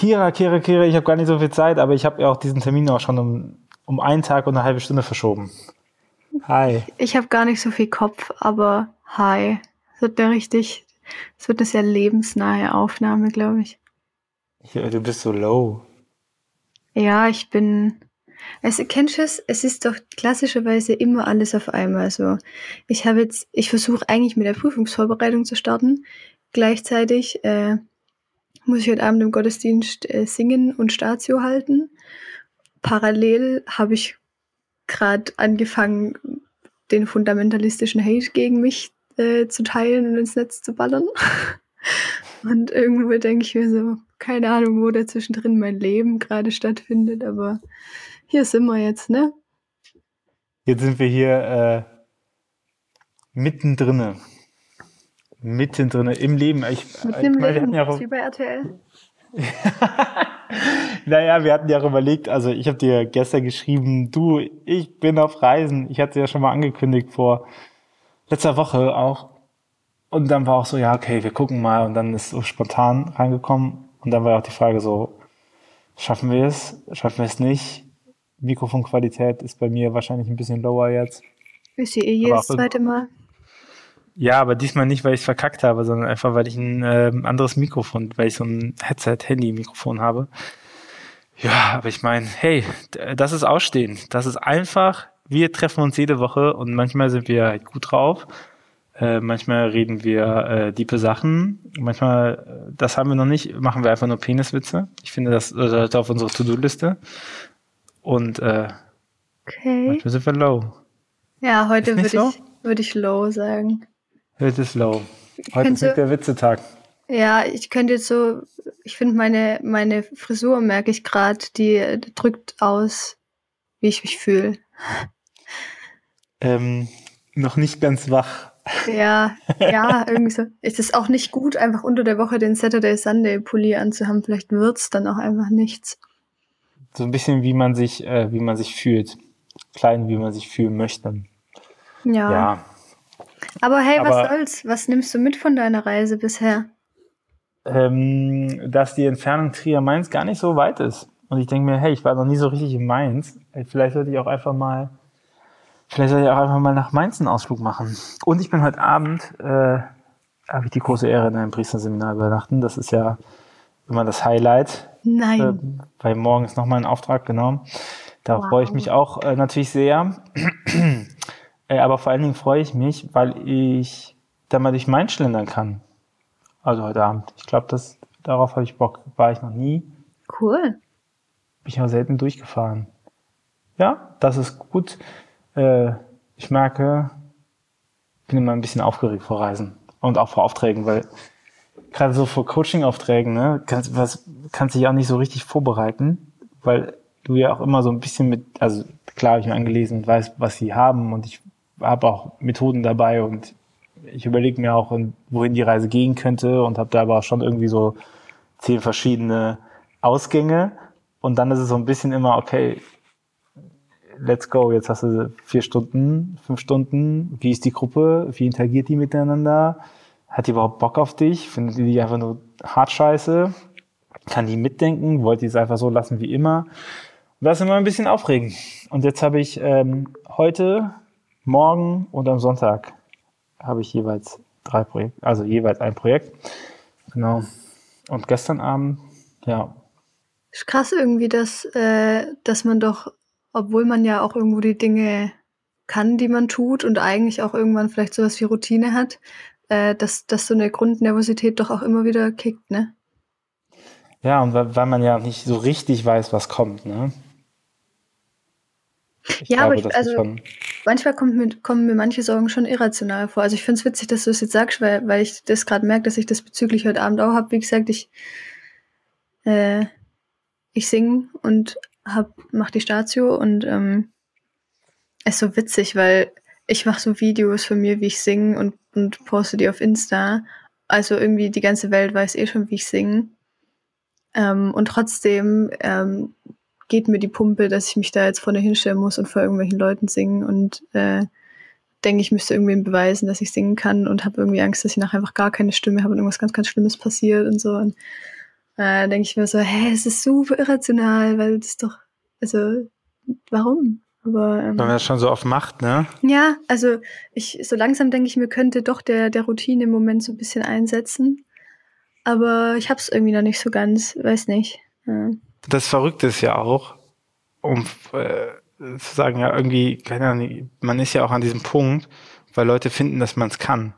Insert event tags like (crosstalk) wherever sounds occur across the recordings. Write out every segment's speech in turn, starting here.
Kira, Kira, Kira, ich habe gar nicht so viel Zeit, aber ich habe ja auch diesen Termin auch schon um, um einen Tag und eine halbe Stunde verschoben. Hi. Ich habe gar nicht so viel Kopf, aber hi. Es wird eine richtig, es wird eine sehr lebensnahe Aufnahme, glaube ich. Ja, du bist so low. Ja, ich bin. Also kennst du es? Es ist doch klassischerweise immer alles auf einmal so. Ich habe jetzt, ich versuche eigentlich mit der Prüfungsvorbereitung zu starten. Gleichzeitig äh, muss ich heute Abend im Gottesdienst äh, singen und Statio halten. Parallel habe ich gerade angefangen, den fundamentalistischen Hate gegen mich äh, zu teilen und ins Netz zu ballern. (laughs) und irgendwo denke ich mir so, keine Ahnung, wo da zwischendrin mein Leben gerade stattfindet, aber hier sind wir jetzt, ne? Jetzt sind wir hier äh, mittendrin. Mittendrin im Leben. Ich, Mitten im Leben, ja wie bei RTL. (laughs) naja, wir hatten ja auch überlegt, also ich habe dir gestern geschrieben, du, ich bin auf Reisen. Ich hatte ja schon mal angekündigt vor letzter Woche auch. Und dann war auch so, ja, okay, wir gucken mal. Und dann ist so spontan reingekommen. Und dann war auch die Frage so, schaffen wir es? Schaffen wir es nicht? Mikrofonqualität ist bei mir wahrscheinlich ein bisschen lower jetzt. Ist sie eh jedes zweite Mal. Ja, aber diesmal nicht, weil ich es verkackt habe, sondern einfach, weil ich ein äh, anderes Mikrofon, weil ich so ein Headset-Handy-Mikrofon habe. Ja, aber ich meine, hey, das ist Ausstehen. Das ist einfach, wir treffen uns jede Woche und manchmal sind wir halt gut drauf. Äh, manchmal reden wir äh, diepe Sachen. Manchmal, äh, das haben wir noch nicht, machen wir einfach nur Peniswitze. Ich finde, das sollte auf unsere To-Do-Liste. Und äh, okay. manchmal sind wir low. Ja, heute würde so? ich, würd ich low sagen. Heute ist low. Heute könnte, ist der Witzetag. Ja, ich könnte jetzt so, ich finde meine, meine Frisur, merke ich gerade, die drückt aus, wie ich mich fühle. Ähm, noch nicht ganz wach. Ja, ja, irgendwie so. Es ist auch nicht gut, einfach unter der Woche den Saturday Sunday Pulli anzuhaben. Vielleicht wird's dann auch einfach nichts. So ein bisschen, wie man sich, äh, wie man sich fühlt. Klein, wie man sich fühlen möchte. Ja. ja. Aber hey, Aber, was soll's? Was nimmst du mit von deiner Reise bisher? Ähm, dass die Entfernung Trier-Mainz gar nicht so weit ist. Und ich denke mir, hey, ich war noch nie so richtig in Mainz. Vielleicht sollte ich auch einfach mal, vielleicht sollte ich auch einfach mal nach Mainz einen Ausflug machen. Und ich bin heute Abend, äh, habe ich die große Ehre, in einem Priesterseminar übernachten. Das ist ja immer das Highlight. Nein. Äh, weil morgen ist nochmal ein Auftrag, genau. Da wow. freue ich mich auch äh, natürlich sehr. Äh, aber vor allen Dingen freue ich mich, weil ich da mal durch Main schlendern kann. Also heute Abend. Ich glaube, das darauf habe ich Bock. War ich noch nie. Cool. Bin ich auch selten durchgefahren. Ja, das ist gut. Äh, ich merke, bin immer ein bisschen aufgeregt vor Reisen und auch vor Aufträgen, weil gerade so vor Coaching-Aufträgen, ne, kannst, was, kannst dich auch nicht so richtig vorbereiten, weil du ja auch immer so ein bisschen mit, also klar habe ich mir angelesen und weiß, was sie haben und ich habe auch Methoden dabei und ich überlege mir auch, wohin die Reise gehen könnte und habe da aber auch schon irgendwie so zehn verschiedene Ausgänge. Und dann ist es so ein bisschen immer, okay, let's go, jetzt hast du vier Stunden, fünf Stunden, wie ist die Gruppe, wie interagiert die miteinander, hat die überhaupt Bock auf dich, findet die die einfach nur hart scheiße, kann die mitdenken, wollt die es einfach so lassen wie immer. Und das ist immer ein bisschen aufregend. Und jetzt habe ich ähm, heute morgen und am Sonntag habe ich jeweils drei Projekte, also jeweils ein Projekt. Genau. Und gestern Abend, ja. Ist krass irgendwie, dass, äh, dass man doch, obwohl man ja auch irgendwo die Dinge kann, die man tut und eigentlich auch irgendwann vielleicht sowas wie Routine hat, äh, dass, dass so eine Grundnervosität doch auch immer wieder kickt, ne? Ja, und weil, weil man ja nicht so richtig weiß, was kommt, ne? Ich ja, glaube, aber ich, also manchmal kommt mir, kommen mir manche Sorgen schon irrational vor. Also ich finde es witzig, dass du es jetzt sagst, weil, weil ich das gerade merke, dass ich das bezüglich heute Abend auch habe. Wie gesagt, ich, äh, ich singe und hab, mach die Statio und ähm, ist so witzig, weil ich mache so Videos von mir, wie ich singe und, und poste die auf Insta. Also irgendwie die ganze Welt weiß eh schon, wie ich singe. Ähm, und trotzdem ähm, geht mir die Pumpe, dass ich mich da jetzt vorne hinstellen muss und vor irgendwelchen Leuten singen und äh, denke, ich müsste irgendwem beweisen, dass ich singen kann und habe irgendwie Angst, dass ich nachher einfach gar keine Stimme habe und irgendwas ganz, ganz Schlimmes passiert und so. Und äh, denke ich mir so, hä, es ist super irrational, weil das doch, also, warum? Aber, ähm, Wenn man das schon so oft macht, ne? Ja, also ich so langsam denke ich mir, könnte doch der, der Routine im Moment so ein bisschen einsetzen. Aber ich hab's irgendwie noch nicht so ganz, weiß nicht. Ja. Das Verrückte ist ja auch, um äh, zu sagen, ja, irgendwie, keine Ahnung, man ist ja auch an diesem Punkt, weil Leute finden, dass man es kann.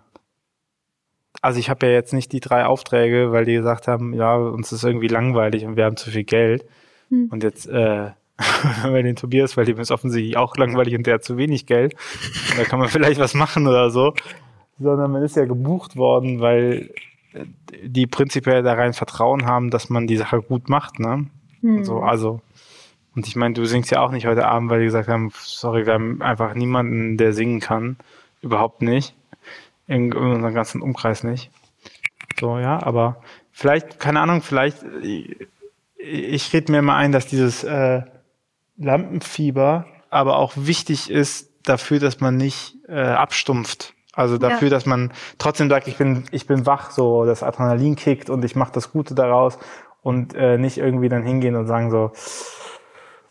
Also ich habe ja jetzt nicht die drei Aufträge, weil die gesagt haben, ja, uns ist irgendwie langweilig und wir haben zu viel Geld. Hm. Und jetzt äh, (laughs) bei den Tobias, weil dem ist offensichtlich auch langweilig und der hat zu wenig Geld. Und da kann man vielleicht was machen oder so. Sondern man ist ja gebucht worden, weil die prinzipiell da rein Vertrauen haben, dass man die Sache gut macht, ne? Hm. So, also. Und ich meine, du singst ja auch nicht heute Abend, weil die gesagt haben, sorry, wir haben einfach niemanden, der singen kann. Überhaupt nicht. In, in unserem ganzen Umkreis nicht. So, ja, aber vielleicht, keine Ahnung, vielleicht, ich, ich rede mir mal ein, dass dieses äh, Lampenfieber aber auch wichtig ist dafür, dass man nicht äh, abstumpft. Also dafür, ja. dass man trotzdem sagt, ich bin, ich bin wach, so das Adrenalin kickt und ich mache das Gute daraus und äh, nicht irgendwie dann hingehen und sagen so,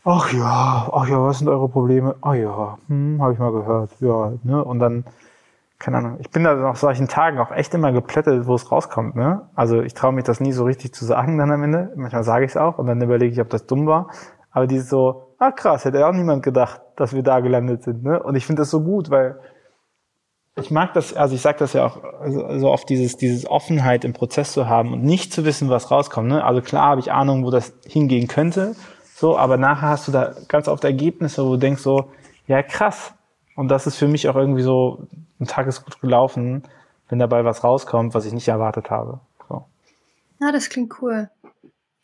ach ja, ach ja, was sind eure Probleme? Ach ja, hm, habe ich mal gehört, ja, ne? Und dann, keine Ahnung, ich bin da nach solchen Tagen auch echt immer geplättet, wo es rauskommt, ne? Also ich traue mich das nie so richtig zu sagen dann am Ende. Manchmal sage ich es auch und dann überlege ich, ob das dumm war. Aber dieses so, ah krass, hätte auch niemand gedacht, dass wir da gelandet sind, ne? Und ich finde das so gut, weil ich mag das, also ich sage das ja auch so, so oft, dieses, dieses Offenheit im Prozess zu haben und nicht zu wissen, was rauskommt. Ne? Also klar habe ich Ahnung, wo das hingehen könnte, so, aber nachher hast du da ganz oft Ergebnisse, wo du denkst so, ja krass. Und das ist für mich auch irgendwie so, ein Tag ist gut gelaufen, wenn dabei was rauskommt, was ich nicht erwartet habe. So. Ja, das klingt cool.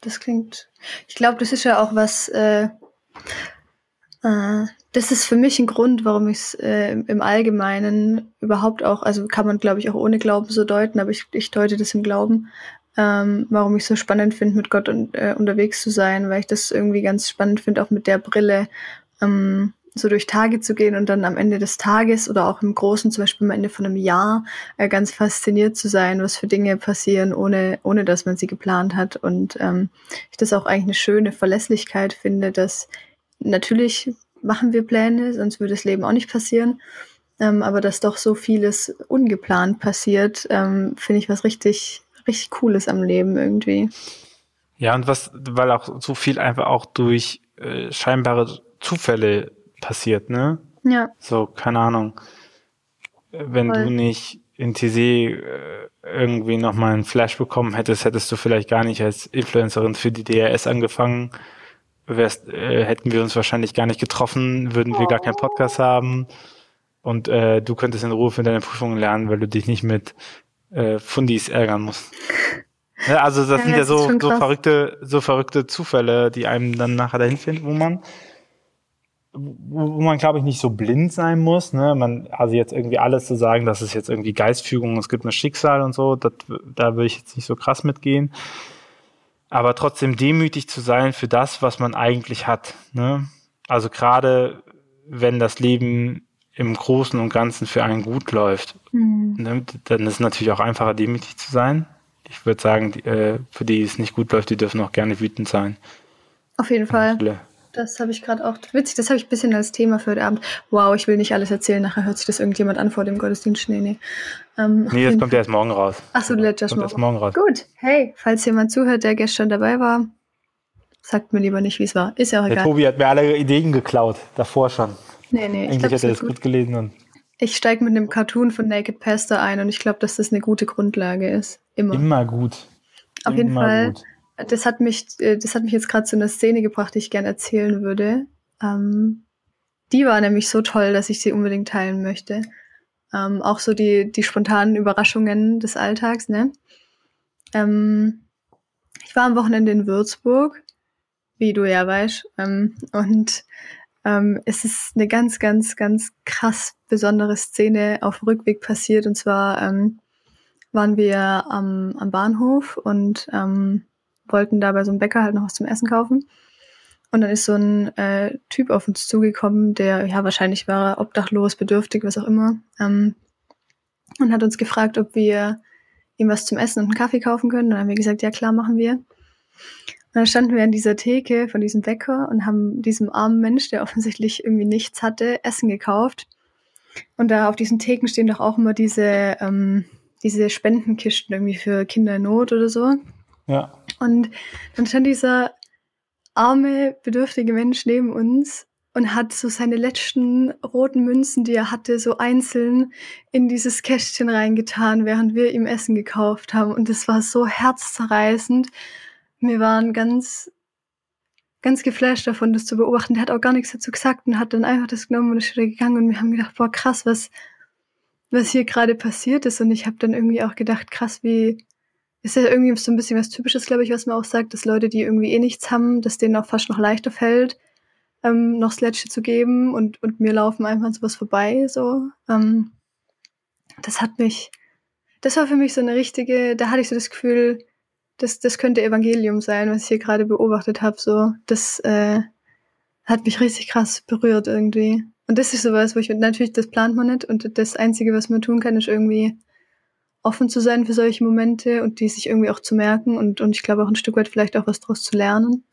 Das klingt, ich glaube, das ist ja auch was, äh, das ist für mich ein Grund, warum ich es äh, im Allgemeinen überhaupt auch, also kann man glaube ich auch ohne Glauben so deuten, aber ich, ich deute das im Glauben, ähm, warum ich so spannend finde, mit Gott un, äh, unterwegs zu sein, weil ich das irgendwie ganz spannend finde, auch mit der Brille ähm, so durch Tage zu gehen und dann am Ende des Tages oder auch im Großen, zum Beispiel am Ende von einem Jahr, äh, ganz fasziniert zu sein, was für Dinge passieren, ohne, ohne dass man sie geplant hat. Und ähm, ich das auch eigentlich eine schöne Verlässlichkeit finde, dass natürlich machen wir Pläne, sonst würde das Leben auch nicht passieren. Ähm, aber dass doch so vieles ungeplant passiert, ähm, finde ich was richtig, richtig Cooles am Leben irgendwie. Ja, und was, weil auch so viel einfach auch durch äh, scheinbare Zufälle passiert, ne? Ja. So, keine Ahnung. Wenn Voll. du nicht in TC äh, irgendwie nochmal einen Flash bekommen hättest, hättest du vielleicht gar nicht als Influencerin für die DRS angefangen äh, hätten wir uns wahrscheinlich gar nicht getroffen, würden wir gar keinen Podcast haben und äh, du könntest in Ruhe für deine Prüfungen lernen, weil du dich nicht mit äh, Fundis ärgern musst. Ja, also das ja, sind ja so, so verrückte, so verrückte Zufälle, die einem dann nachher dahin finden, wo man wo, man, glaube ich, nicht so blind sein muss. Ne? Man, also jetzt irgendwie alles zu sagen, das ist jetzt irgendwie Geistfügung, es gibt ein Schicksal und so, das, da würde ich jetzt nicht so krass mitgehen aber trotzdem demütig zu sein für das, was man eigentlich hat. Ne? Also gerade wenn das Leben im Großen und Ganzen für einen gut läuft, mhm. ne, dann ist es natürlich auch einfacher, demütig zu sein. Ich würde sagen, die, äh, für die es nicht gut läuft, die dürfen auch gerne wütend sein. Auf jeden Fall. Das habe ich gerade auch. Witzig, das habe ich ein bisschen als Thema für heute Abend. Wow, ich will nicht alles erzählen, nachher hört sich das irgendjemand an vor dem Gottesdienst. Nee, nee. Ähm, nee, das kommt ja erst morgen raus. Achso, du lädst erst morgen. erst morgen raus. Gut, hey, falls jemand zuhört, der gestern dabei war, sagt mir lieber nicht, wie es war. Ist ja auch egal. Der Tobi hat mir alle Ideen geklaut, davor schon. Nee, nee. Eigentlich hat er das gut, gut gelesen. Und ich steige mit einem Cartoon von Naked Pastor ein und ich glaube, dass das eine gute Grundlage ist. Immer. Immer gut. Auf Immer jeden Fall. Gut. Das hat mich, äh, das hat mich jetzt gerade zu einer Szene gebracht, die ich gerne erzählen würde. Ähm, die war nämlich so toll, dass ich sie unbedingt teilen möchte. Ähm, auch so die, die spontanen Überraschungen des Alltags, ne? Ähm, ich war am Wochenende in Würzburg, wie du ja weißt, ähm, und ähm, es ist eine ganz, ganz, ganz krass besondere Szene auf Rückweg passiert. Und zwar ähm, waren wir am, am Bahnhof und ähm, wollten da bei so einem Bäcker halt noch was zum Essen kaufen. Und dann ist so ein äh, Typ auf uns zugekommen, der, ja, wahrscheinlich war obdachlos, bedürftig, was auch immer, ähm, und hat uns gefragt, ob wir ihm was zum Essen und einen Kaffee kaufen können. Und dann haben wir gesagt, ja klar, machen wir. Und dann standen wir an dieser Theke von diesem Bäcker und haben diesem armen Mensch, der (laughs) offensichtlich irgendwie nichts hatte, Essen gekauft. Und da auf diesen Theken stehen doch auch immer diese, ähm, diese Spendenkisten irgendwie für Kinder in Not oder so. Ja. Und dann stand dieser arme, bedürftige Mensch neben uns und hat so seine letzten roten Münzen, die er hatte, so einzeln in dieses Kästchen reingetan, während wir ihm Essen gekauft haben. Und das war so herzzerreißend. Wir waren ganz, ganz geflasht davon, das zu beobachten. Der hat auch gar nichts dazu gesagt und hat dann einfach das genommen und ist wieder gegangen. Und wir haben gedacht, boah, krass, was, was hier gerade passiert ist. Und ich habe dann irgendwie auch gedacht, krass, wie, ist ja irgendwie so ein bisschen was Typisches, glaube ich, was man auch sagt, dass Leute, die irgendwie eh nichts haben, dass denen auch fast noch leichter fällt, ähm, noch Letzte zu geben und, und mir laufen einfach sowas vorbei, so. Ähm, das hat mich, das war für mich so eine richtige, da hatte ich so das Gefühl, das, das könnte Evangelium sein, was ich hier gerade beobachtet habe, so. Das äh, hat mich richtig krass berührt irgendwie. Und das ist sowas, wo ich, natürlich, das plant man nicht und das Einzige, was man tun kann, ist irgendwie offen zu sein für solche Momente und die sich irgendwie auch zu merken und, und ich glaube auch ein Stück weit vielleicht auch was daraus zu lernen.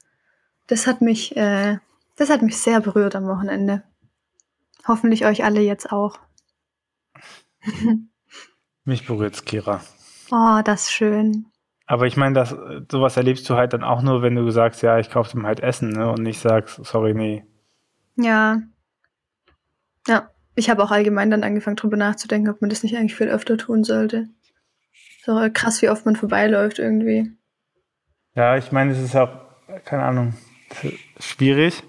Das hat mich, äh, das hat mich sehr berührt am Wochenende. Hoffentlich euch alle jetzt auch. (laughs) mich berührt's, Kira. Oh, das ist schön. Aber ich meine, das, sowas erlebst du halt dann auch nur, wenn du sagst, ja, ich kaufe dem halt Essen, ne? Und nicht sagst, sorry, nee. Ja. Ja. Ich habe auch allgemein dann angefangen, drüber nachzudenken, ob man das nicht eigentlich viel öfter tun sollte. So krass, wie oft man vorbeiläuft irgendwie. Ja, ich meine, es ist auch, keine Ahnung, schwierig.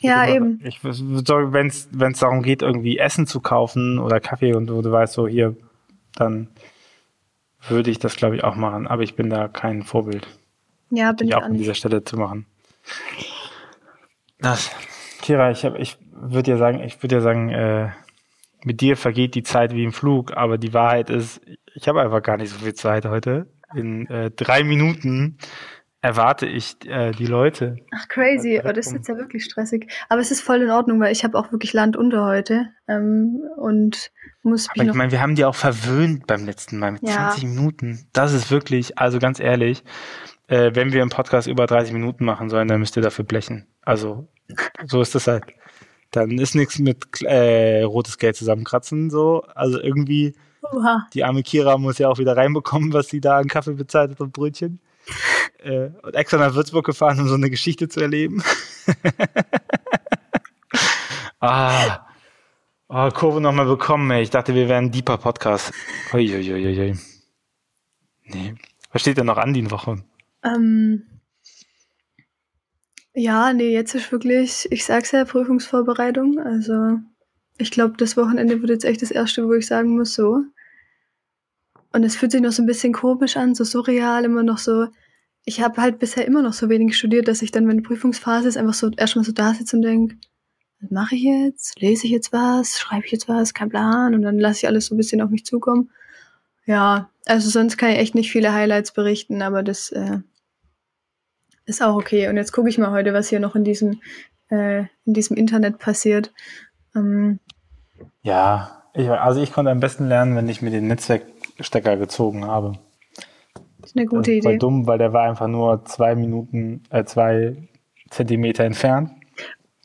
Ja, ich eben. Ich, wenn es darum geht, irgendwie Essen zu kaufen oder Kaffee und du, du weißt so, hier, dann würde ich das, glaube ich, auch machen. Aber ich bin da kein Vorbild. Ja, bin ich auch an dieser Stelle zu machen. Das, Kira, ich, hab, ich würde ja sagen, ich würde ja sagen, äh, mit dir vergeht die Zeit wie im Flug, aber die Wahrheit ist, ich habe einfach gar nicht so viel Zeit heute. In äh, drei Minuten erwarte ich äh, die Leute. Ach crazy, aber das ist jetzt ja wirklich stressig. Aber es ist voll in Ordnung, weil ich habe auch wirklich Land unter heute ähm, und muss. Aber ich meine, wir haben die auch verwöhnt beim letzten Mal mit ja. 20 Minuten. Das ist wirklich, also ganz ehrlich, äh, wenn wir im Podcast über 30 Minuten machen sollen, dann müsst ihr dafür blechen. Also so ist das halt. Dann ist nichts mit äh, rotes Geld zusammenkratzen, so. Also irgendwie, Oha. die arme Kira muss ja auch wieder reinbekommen, was sie da an Kaffee bezahlt hat und Brötchen. Äh, und extra nach Würzburg gefahren, um so eine Geschichte zu erleben. (laughs) ah. Oh, Kurve nochmal bekommen, ey. Ich dachte, wir wären ein deeper Podcast. Uiuiuiui. Nee. Was steht denn noch an die Woche? Ähm, ja, nee, jetzt ist wirklich, ich sag's ja, Prüfungsvorbereitung. Also ich glaube, das Wochenende wird jetzt echt das erste, wo ich sagen muss, so. Und es fühlt sich noch so ein bisschen komisch an, so surreal, immer noch so. Ich habe halt bisher immer noch so wenig studiert, dass ich dann, wenn die Prüfungsphase ist, einfach so erstmal so da sitze und denke, was mache ich jetzt? Lese ich jetzt was? Schreibe ich jetzt was? Kein Plan. Und dann lasse ich alles so ein bisschen auf mich zukommen. Ja, also sonst kann ich echt nicht viele Highlights berichten, aber das äh, ist auch okay. Und jetzt gucke ich mal heute, was hier noch in diesem, äh, in diesem Internet passiert. Ähm, ja, ich, also ich konnte am besten lernen, wenn ich mir den Netzwerkstecker gezogen habe. Das ist eine gute das Idee. War dumm, weil der war einfach nur zwei Minuten, äh, zwei Zentimeter entfernt.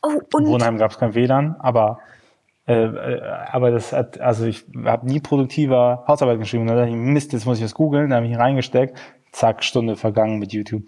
Oh, und? Im Wohnheim gab es kein WLAN, aber äh, äh, aber das hat, also ich habe nie produktiver Hausarbeit geschrieben. Da dachte ich, Mist, jetzt muss ich was googeln, da habe ich reingesteckt, zack, Stunde vergangen mit YouTube.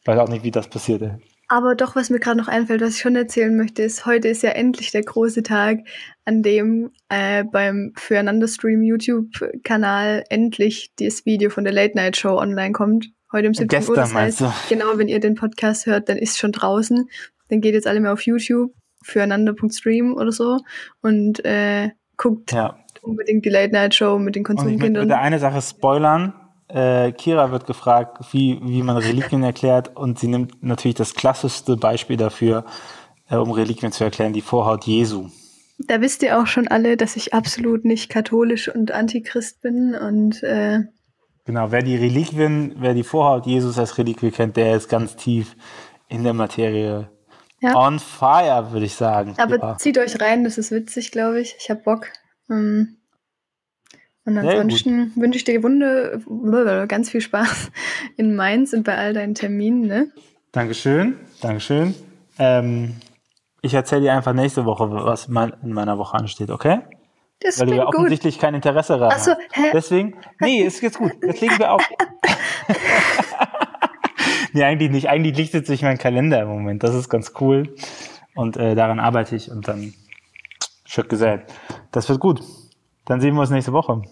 Ich weiß auch nicht, wie das passierte. Aber doch, was mir gerade noch einfällt, was ich schon erzählen möchte, ist, heute ist ja endlich der große Tag, an dem äh, beim Füreinander-Stream YouTube-Kanal endlich das Video von der Late-Night-Show online kommt. Heute um 17 Uhr. Das heißt, genau, wenn ihr den Podcast hört, dann ist schon draußen. Dann geht jetzt alle mal auf YouTube, füreinander.stream oder so und äh, guckt ja. unbedingt die Late-Night-Show mit den Konsumkindern. Ich möchte eine Sache spoilern äh, Kira wird gefragt, wie, wie man Reliquien erklärt und sie nimmt natürlich das klassischste Beispiel dafür, äh, um Reliquien zu erklären, die Vorhaut Jesu. Da wisst ihr auch schon alle, dass ich absolut nicht katholisch und Antichrist bin und äh Genau, wer die Reliquien, wer die Vorhaut Jesus als Reliquie kennt, der ist ganz tief in der Materie ja. on fire, würde ich sagen. Aber ja. zieht euch rein, das ist witzig, glaube ich. Ich habe Bock. Ähm Und ansonsten wünsche ich dir Wunde, ganz viel Spaß (laughs) in Mainz und bei all deinen Terminen. Ne? Dankeschön, Dankeschön. Ähm, ich erzähle dir einfach nächste Woche, was in meiner Woche ansteht, okay? Das Weil du ja offensichtlich kein Interesse daran hast. So, hä? Deswegen, nee, ist jetzt gut. Jetzt legen wir auf. (laughs) nee, eigentlich nicht. Eigentlich lichtet sich mein Kalender im Moment. Das ist ganz cool. Und äh, daran arbeite ich und dann schön gesät. Das wird gut. Dann sehen wir uns nächste Woche.